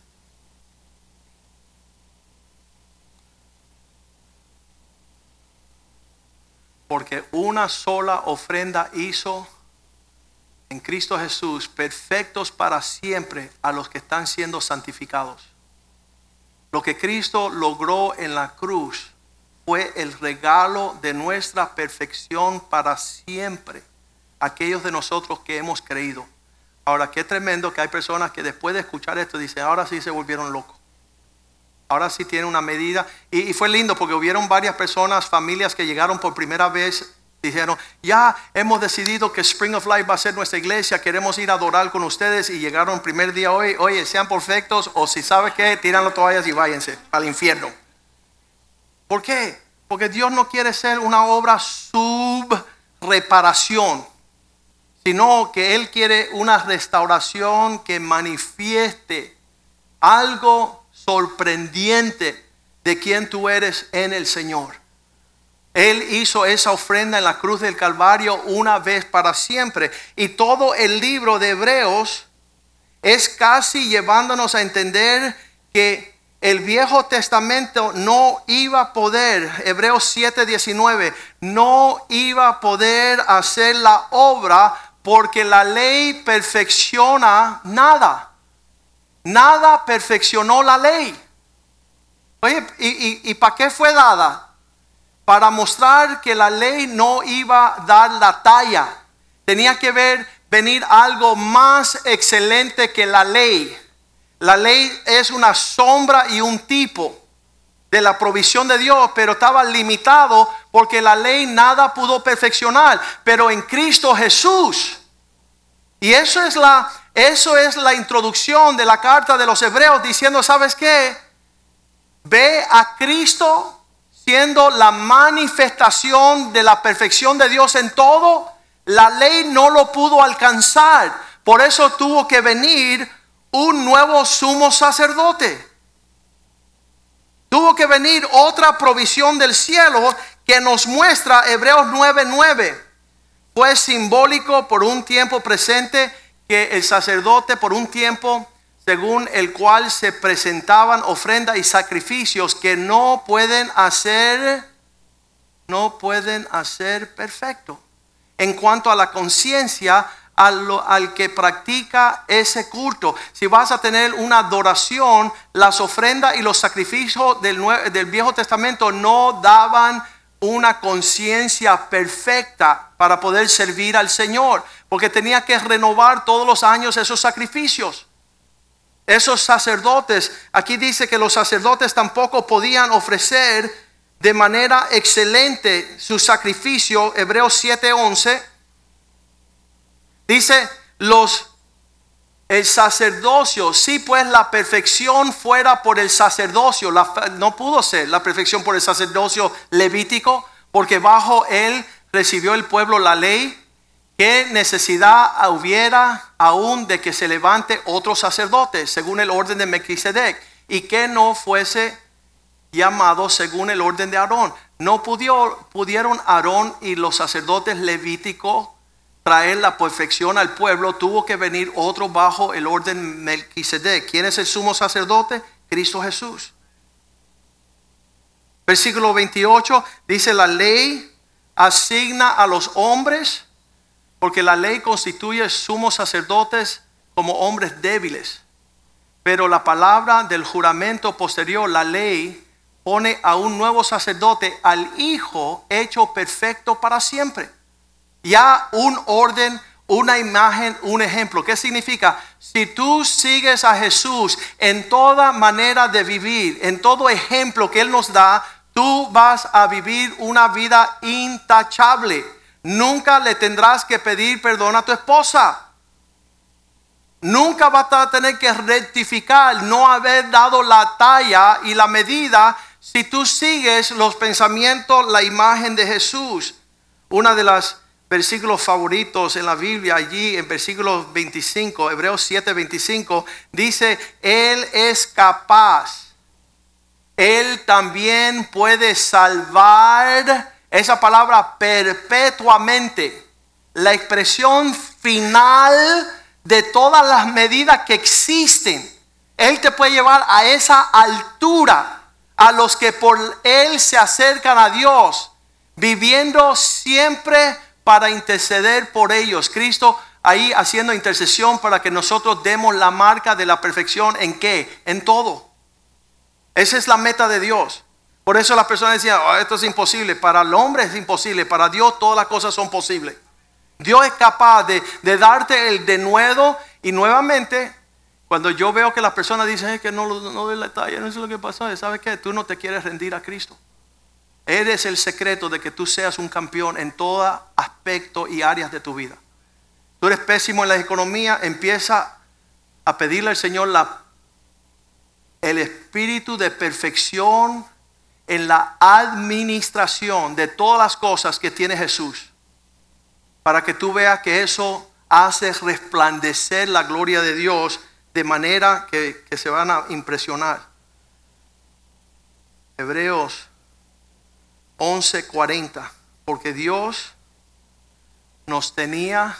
Porque una sola ofrenda hizo en Cristo Jesús perfectos para siempre a los que están siendo santificados. Lo que Cristo logró en la cruz fue el regalo de nuestra perfección para siempre. Aquellos de nosotros que hemos creído. Ahora, qué tremendo que hay personas que después de escuchar esto dicen, ahora sí se volvieron locos. Ahora sí tiene una medida. Y, fue lindo porque hubieron varias personas, familias que llegaron por primera vez, dijeron, ya hemos decidido que Spring of Life va a ser nuestra iglesia, queremos ir a adorar con ustedes y llegaron el primer día hoy, oye, sean perfectos o si sabe que, tiran las toallas y váyanse al infierno. ¿Por qué? Porque Dios no quiere ser una obra sub reparación sino que Él quiere una restauración que manifieste algo sorprendente de quien tú eres en el Señor. Él hizo esa ofrenda en la cruz del Calvario una vez para siempre. Y todo el libro de Hebreos es casi llevándonos a entender que el Viejo Testamento no iba a poder, Hebreos 7:19, no iba a poder hacer la obra porque la ley perfecciona nada. nada perfeccionó la ley. Oye, ¿y, y, para qué fue dada? Para mostrar que la ley no iba a dar la talla. Tenía que ver, venir algo más excelente que la ley. La ley es una sombra y un tipo de la provisión de Dios, pero estaba limitado porque la ley nada pudo perfeccionar. Pero en Cristo Jesús, y eso es la, eso es la introducción de la carta de los hebreos diciendo, ¿sabes qué? Ve a Cristo siendo la manifestación de la perfección de Dios en todo. La ley no lo pudo alcanzar. Por eso tuvo que venir un nuevo sumo sacerdote. Tuvo que venir otra provisión del cielo que nos muestra Hebreos 9:9. Fue simbólico por un tiempo presente que el sacerdote por un tiempo según el cual se presentaban ofrendas y sacrificios que no pueden hacer no pueden hacer perfecto. En cuanto a la conciencia, al, que practica ese culto. Si vas a tener una adoración, las ofrendas y los sacrificios del, del Viejo Testamento no daban una conciencia perfecta para poder servir al Señor, porque tenía que renovar todos los años esos sacrificios. Esos sacerdotes, aquí dice que los sacerdotes tampoco podían ofrecer de manera excelente su sacrificio, Hebreos 7:11 Dice los el sacerdocio, si pues la perfección fuera por el sacerdocio, no pudo ser la perfección por el sacerdocio levítico, porque bajo él recibió el pueblo la ley, ¿qué necesidad hubiera aún de que se levante otro sacerdote según el orden de Melquisedec y que no fuese llamado según el orden de Aarón? No pudieron Aarón y los sacerdotes levíticos traer la perfección al pueblo, tuvo que venir otro bajo el orden Melquisedec. ¿Quién es el sumo sacerdote? Cristo Jesús. Versículo 28 dice, la ley asigna a los hombres, porque la ley constituye sumos sacerdotes como hombres débiles. Pero la palabra del juramento posterior, la ley, pone a un nuevo sacerdote, al Hijo hecho perfecto para siempre ya un orden, una imagen, un ejemplo. ¿Qué significa? Si tú sigues a Jesús en toda manera de vivir, en todo ejemplo que Él nos da, tú vas a vivir una vida intachable. Nunca le tendrás que pedir perdón a tu esposa. Nunca vas a tener que rectificar, no haber dado la talla y la medida si tú sigues los pensamientos, la imagen de Jesús. Una de las versículos favoritos en la Biblia, allí en versículo 25, Hebreos 7, 25, dice, Él es capaz, Él también puede salvar, esa palabra perpetuamente, la expresión final de todas las medidas que existen. Él te puede llevar a esa altura a los que por Él se acercan a Dios, viviendo siempre para interceder por ellos. Cristo ahí haciendo intercesión para que nosotros demos la marca de la perfección en qué? En todo. Esa es la meta de Dios. Por eso las personas decían, oh, esto es imposible. Para el hombre es imposible, para Dios todas las cosas son posibles. Dios es capaz de, darte el denuedo y nuevamente, cuando yo veo que las personas dicen es que no, no doy la talla, no es lo que pasó, ¿sabes qué? Tú no te quieres rendir a Cristo. Eres el secreto de que tú seas un campeón en todo aspecto y áreas de tu vida. Tú eres pésimo en la economía, empieza a pedirle al Señor la, el espíritu de perfección en la administración de todas las cosas que tiene Jesús. Para que tú veas que eso hace resplandecer la gloria de Dios de manera que, que se van a impresionar. Hebreos 11:40, porque Dios nos tenía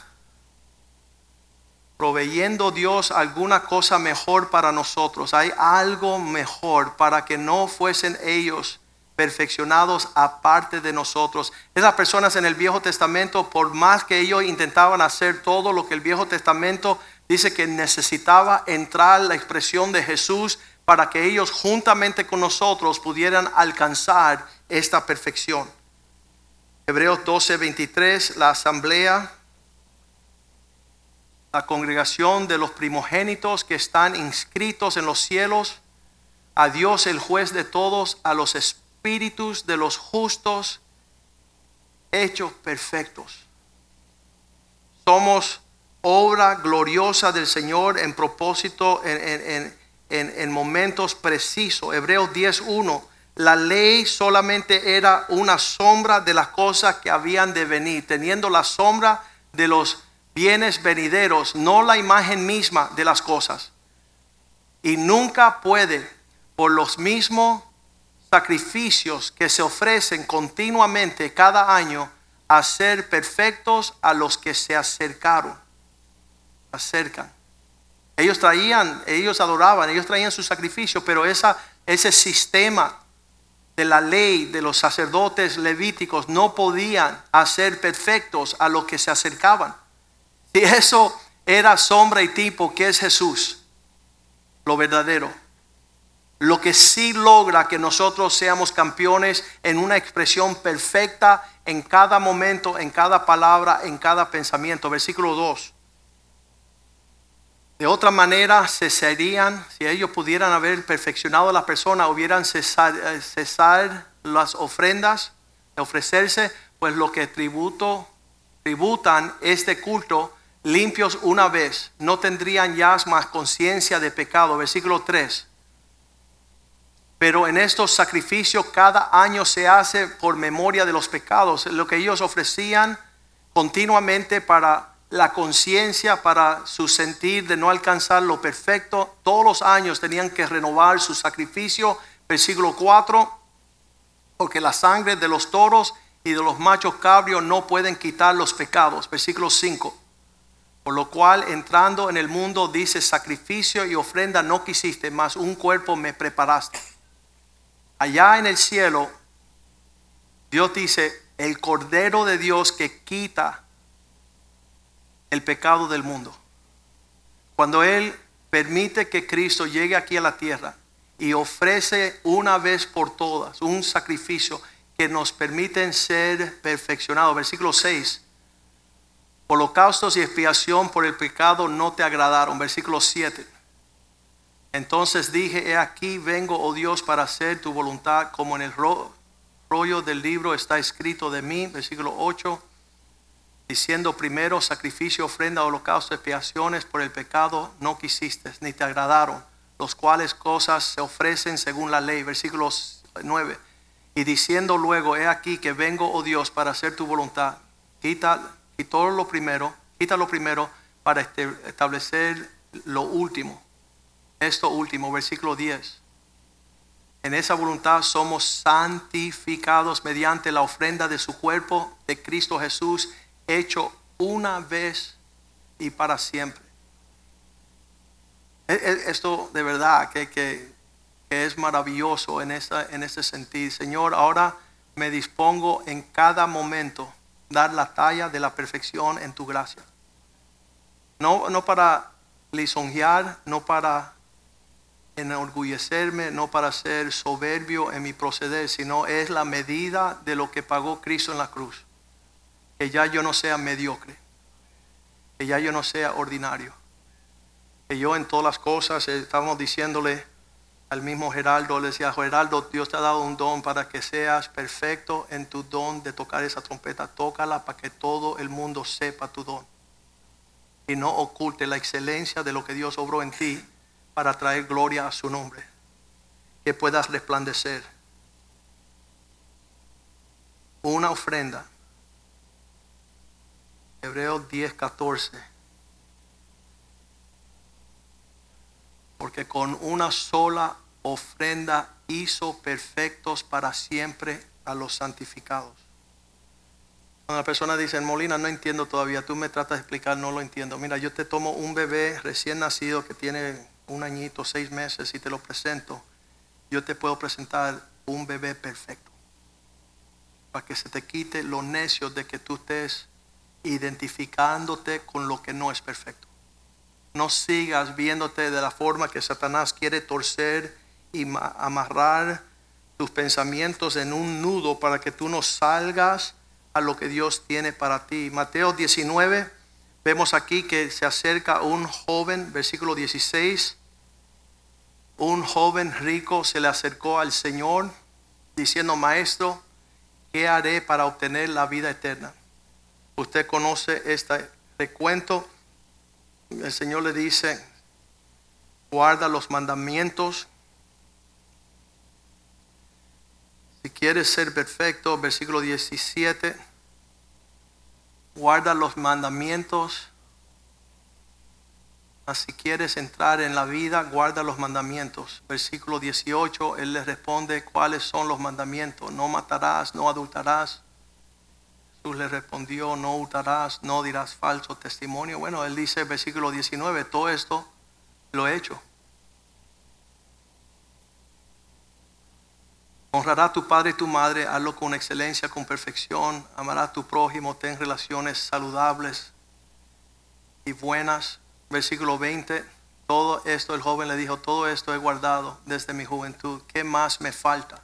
proveyendo Dios alguna cosa mejor para nosotros. Hay algo mejor para que no fuesen ellos perfeccionados aparte de nosotros. Esas personas en el Viejo Testamento, por más que ellos intentaban hacer todo lo que el Viejo Testamento dice que necesitaba entrar la expresión de Jesús para que ellos juntamente con nosotros pudieran alcanzar esta perfección. Hebreos 12, 23, la asamblea, la congregación de los primogénitos que están inscritos en los cielos, a Dios el juez de todos, a los espíritus de los justos, hechos perfectos. Somos obra gloriosa del Señor en propósito, en, en momentos precisos. Hebreos 10.1 la ley solamente era una sombra de las cosas que habían de venir, teniendo la sombra de los bienes venideros, no la imagen misma de las cosas. Y nunca puede, por los mismos sacrificios que se ofrecen continuamente cada año, hacer perfectos a los que se acercaron, acercan. Ellos traían, ellos adoraban, ellos traían su sacrificio, pero esa, ese sistema de la ley de los sacerdotes levíticos no podían hacer perfectos a los que se acercaban. Si eso era sombra y tipo, que es Jesús? Lo verdadero. Lo que sí logra que nosotros seamos campeones en una expresión perfecta en cada momento, en cada palabra, en cada pensamiento. Versículo 2. De otra manera, cesarían, si ellos pudieran haber perfeccionado a la persona, hubieran cesar, eh, cesar las ofrendas, de ofrecerse, pues lo que tributo, tributan este culto limpios una vez, no tendrían ya más conciencia de pecado. Versículo 3. Pero en estos sacrificios cada año se hace por memoria de los pecados, lo que ellos ofrecían continuamente para la conciencia para su sentir de no alcanzar lo perfecto. Todos los años tenían que renovar su sacrificio. Versículo 4, porque la sangre de los toros y de los machos cabrios no pueden quitar los pecados. Versículo 5. Por lo cual entrando en el mundo dice sacrificio y ofrenda no quisiste, mas un cuerpo me preparaste. Allá en el cielo, Dios dice, el Cordero de Dios que quita el pecado del mundo. Cuando Él permite que Cristo llegue aquí a la tierra y ofrece una vez por todas un sacrificio que nos permite ser perfeccionados. Versículo 6. Holocaustos y expiación por el pecado no te agradaron. Versículo 7. Entonces dije, he aquí vengo, oh Dios, para hacer tu voluntad como en el rollo del libro está escrito de mí. Versículo 8 diciendo primero sacrificio, ofrenda, holocausto, expiaciones por el pecado no quisiste, ni te agradaron, los cuales cosas se ofrecen según la ley. Versículo 9. Y diciendo luego, he aquí que vengo, oh Dios, para hacer tu voluntad. Quita, quita lo primero, quita lo primero para este, establecer lo último. Esto último, versículo 10. En esa voluntad somos santificados mediante la ofrenda de su cuerpo de Cristo Jesús hecho una vez y para siempre. E, e, esto de verdad que, es maravilloso en, esa, en ese sentido. Señor, ahora me dispongo en cada momento dar la talla de la perfección en tu gracia. No, no para lisonjear, no para enorgullecerme, no para ser soberbio en mi proceder, sino es la medida de lo que pagó Cristo en la cruz que ya yo no sea mediocre, que ya yo no sea ordinario, que yo en todas las cosas, estábamos diciéndole al mismo Geraldo, le decía, Geraldo, Dios te ha dado un don para que seas perfecto en tu don de tocar esa trompeta, tócala para que todo el mundo sepa tu don y no oculte la excelencia de lo que Dios obró en ti para traer gloria a su nombre, que puedas resplandecer. Una ofrenda Hebreos 10, 14. Porque con una sola ofrenda hizo perfectos para siempre a los santificados. Cuando la persona dice, Molina, no entiendo todavía, tú me tratas de explicar, no lo entiendo. Mira, yo te tomo un bebé recién nacido que tiene un añito, seis meses y te lo presento. Yo te puedo presentar un bebé perfecto. Para que se te quite lo necio de que tú estés identificándote con lo que no es perfecto. No sigas viéndote de la forma que Satanás quiere torcer y ma- amarrar tus pensamientos en un nudo para que tú no salgas a lo que Dios tiene para ti. Mateo 19, vemos aquí que se acerca un joven, versículo 16. Un joven rico se le acercó al Señor diciendo, Maestro, ¿qué haré para obtener la vida eterna? Usted conoce este recuento. El Señor le dice, guarda los mandamientos. Si quieres ser perfecto, versículo 17, guarda los mandamientos. Mas Si quieres entrar en la vida, guarda los mandamientos. Versículo 18, Él le responde cuáles son los mandamientos. No matarás, no adultarás. Jesús le respondió, no hurtarás, no dirás falso testimonio. Bueno, Él dice, versículo 19, todo esto lo he hecho. Honrará a tu padre y tu madre, hazlo con excelencia, con perfección. Amará a tu prójimo, ten relaciones saludables y buenas. Versículo 20. Todo esto, el joven le dijo, todo esto he guardado desde mi juventud. ¿Qué más me falta?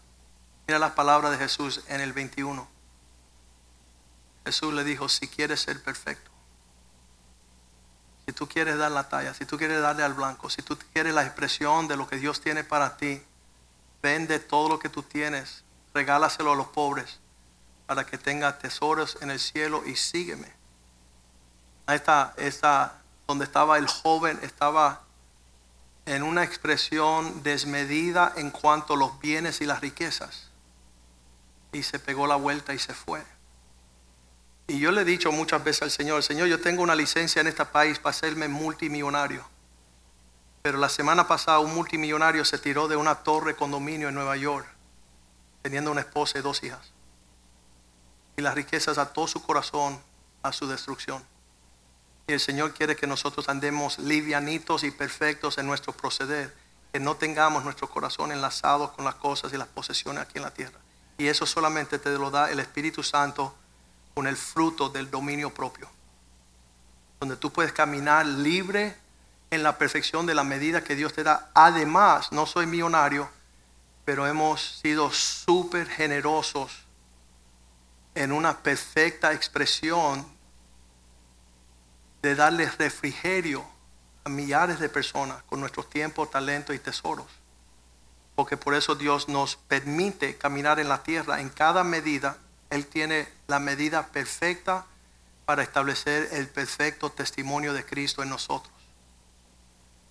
Mira las palabras de Jesús en el 21. Jesús le dijo, si quieres ser perfecto, si tú quieres dar la talla, si tú quieres darle al blanco, si tú quieres la expresión de lo que Dios tiene para ti, vende todo lo que tú tienes, regálaselo a los pobres para que tengas tesoros en el cielo y sígueme. Ahí está, está donde estaba el joven, estaba en una expresión desmedida en cuanto a los bienes y las riquezas. Y se pegó la vuelta y se fue. Y yo le he dicho muchas veces al Señor, Señor, yo tengo una licencia en este país para hacerme multimillonario. Pero la semana pasada un multimillonario se tiró de una torre condominio en Nueva York, teniendo una esposa y dos hijas. Y las riquezas ató su corazón a su destrucción. Y el Señor quiere que nosotros andemos livianitos y perfectos en nuestro proceder, que no tengamos nuestro corazón enlazado con las cosas y las posesiones aquí en la tierra. Y eso solamente te lo da el Espíritu Santo con el fruto del dominio propio, donde tú puedes caminar libre en la perfección de la medida que Dios te da. Además, no soy millonario, pero hemos sido súper generosos en una perfecta expresión de darle refrigerio a millares de personas con nuestro tiempo, talento y tesoros. Porque por eso Dios nos permite caminar en la tierra en cada medida. Él tiene la medida perfecta para establecer el perfecto testimonio de Cristo en nosotros.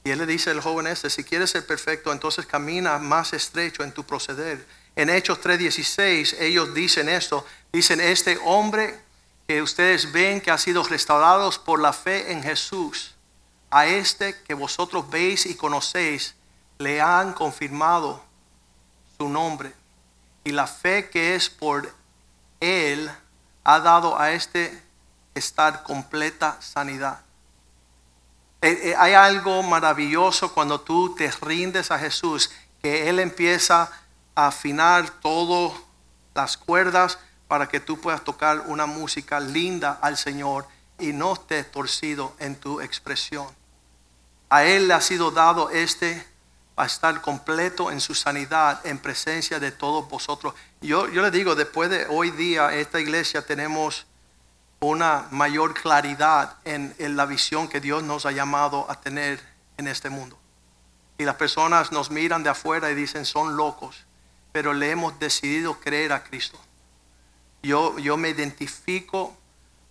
Y él le dice al joven este, si quieres ser perfecto, entonces camina más estrecho en tu proceder. En Hechos 3:16 ellos dicen esto, dicen, este hombre que ustedes ven que ha sido restaurado por la fe en Jesús, a este que vosotros veis y conocéis, le han confirmado su nombre. Y la fe que es por él ha dado a este estar completa sanidad. Eh, eh, Hay algo maravilloso cuando tú te rindes a Jesús, que Él empieza a afinar todas las cuerdas para que tú puedas tocar una música linda al Señor y no estés torcido en tu expresión. A Él le ha sido dado este para estar completo en su sanidad en presencia de todos vosotros. Yo, yo le digo, después de hoy día, esta iglesia tenemos una mayor claridad en, en la visión que Dios nos ha llamado a tener en este mundo. Y las personas nos miran de afuera y dicen, son locos, pero le hemos decidido creer a Cristo. Yo, yo me identifico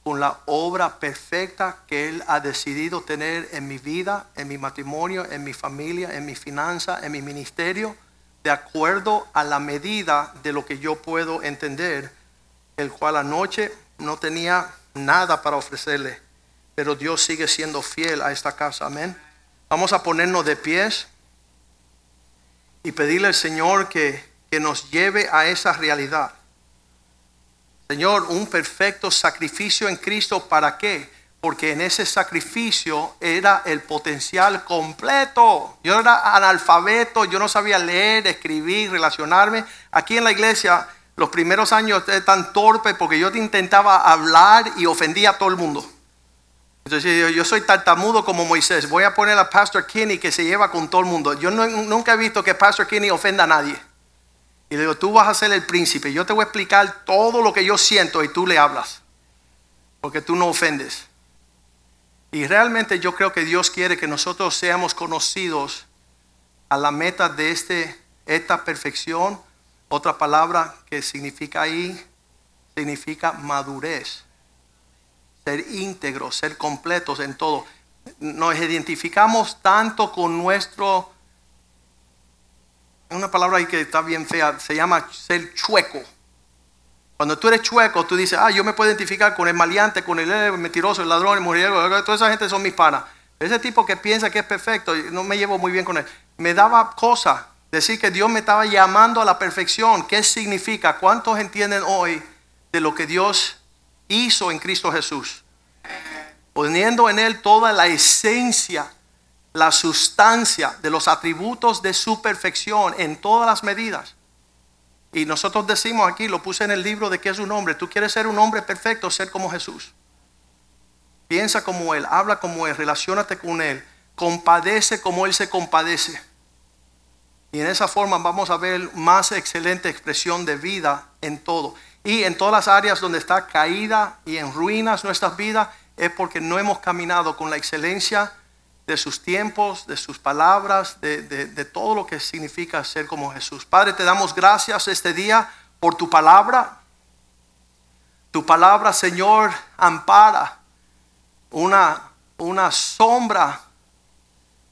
con la obra perfecta que Él ha decidido tener en mi vida, en mi matrimonio, en mi familia, en mi finanza, en mi ministerio, de acuerdo a la medida de lo que yo puedo entender, el cual anoche no tenía nada para ofrecerle, pero Dios sigue siendo fiel a esta casa, amén. Vamos a ponernos de pies y pedirle al Señor que, que nos lleve a esa realidad. Señor, un perfecto sacrificio en Cristo, ¿para qué? Porque en ese sacrificio era el potencial completo. Yo era analfabeto, yo no sabía leer, escribir, relacionarme. Aquí en la iglesia, los primeros años tan torpe porque yo intentaba hablar y ofendía a todo el mundo. Entonces yo, yo soy tartamudo como Moisés. Voy a poner a Pastor Kinney que se lleva con todo el mundo. Yo no- nunca he visto que Pastor Kinney ofenda a nadie. Y le digo, tú vas a ser el príncipe. Yo te voy a explicar todo lo que yo siento y tú le hablas. Porque tú no ofendes. Y realmente yo creo que Dios quiere que nosotros seamos conocidos a la meta de este, esta perfección. Otra palabra que significa ahí, significa madurez. Ser íntegros, ser completos en todo. Nos identificamos tanto con nuestro, una palabra ahí que está bien fea, se llama ser chueco. Cuando tú eres chueco, tú dices, ah, yo me puedo identificar con el maleante, con el eh, mentiroso, el ladrón, el mujeriego, toda esa gente son mis panas. Ese tipo que piensa que es perfecto, no me llevo muy bien con él. Me daba cosa decir que Dios me estaba llamando a la perfección. ¿Qué significa? ¿Cuántos entienden hoy de lo que Dios hizo en Cristo Jesús? Poniendo en Él toda la esencia, la sustancia de los atributos de su perfección en todas las medidas. Y nosotros decimos aquí, lo puse en el libro de que es un hombre. Tú quieres ser un hombre perfecto, ser como Jesús. Piensa como Él, habla como Él, relacionate con Él, compadece como Él se compadece. Y en esa forma vamos a ver más excelente expresión de vida en todo. Y en todas las áreas donde está caída y en ruinas nuestras vidas, es porque no hemos caminado con la excelencia de sus tiempos, de sus palabras, de, de- todo lo que significa ser como Jesús. Padre, te damos gracias este día por tu palabra. Tu palabra, Señor, ampara una, una sombra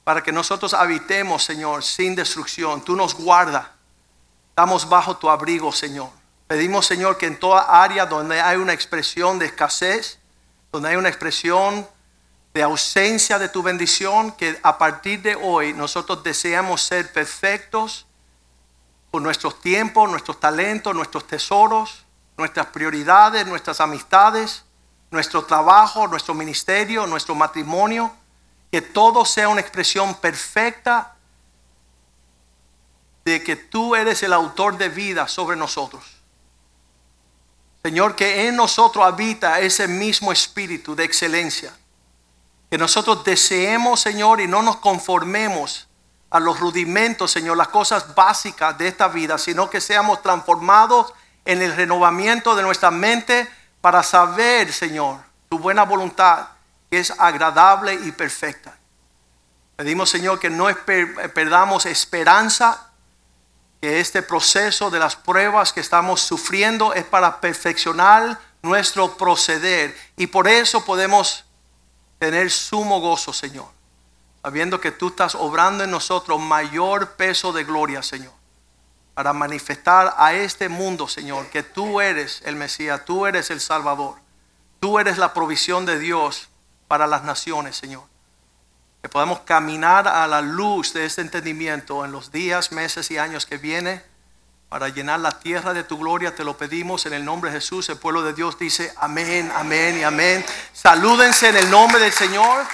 para que nosotros habitemos, Señor, sin destrucción. Tú nos guardas. Estamos bajo tu abrigo, Señor. Pedimos, Señor, que en toda área donde hay una expresión de escasez, donde hay una expresión de ausencia de tu bendición, que a partir de hoy nosotros deseamos ser perfectos con nuestros tiempos, nuestros talentos, nuestros tesoros, nuestras prioridades, nuestras amistades, nuestro trabajo, nuestro ministerio, nuestro matrimonio, que todo sea una expresión perfecta de que tú eres el autor de vida sobre nosotros. Señor, que en nosotros habita ese mismo espíritu de excelencia. Que nosotros deseemos, Señor, y no nos conformemos a los rudimentos, Señor, las cosas básicas de esta vida, sino que seamos transformados en el renovamiento de nuestra mente para saber, Señor, tu buena voluntad, que es agradable y perfecta. Pedimos, Señor, que no esper- perdamos esperanza, que este proceso de las pruebas que estamos sufriendo es para perfeccionar nuestro proceder. Y por eso podemos tener sumo gozo, Señor, sabiendo que tú estás obrando en nosotros mayor peso de gloria, Señor, para manifestar a este mundo, Señor, que tú eres el Mesías, tú eres el Salvador, tú eres la provisión de Dios para las naciones, Señor. Que podamos caminar a la luz de este entendimiento en los días, meses y años que vienen para llenar la tierra de tu gloria. Te lo pedimos en el nombre de Jesús. El pueblo de Dios dice amén, amén y amén. Salúdense en el nombre del Señor.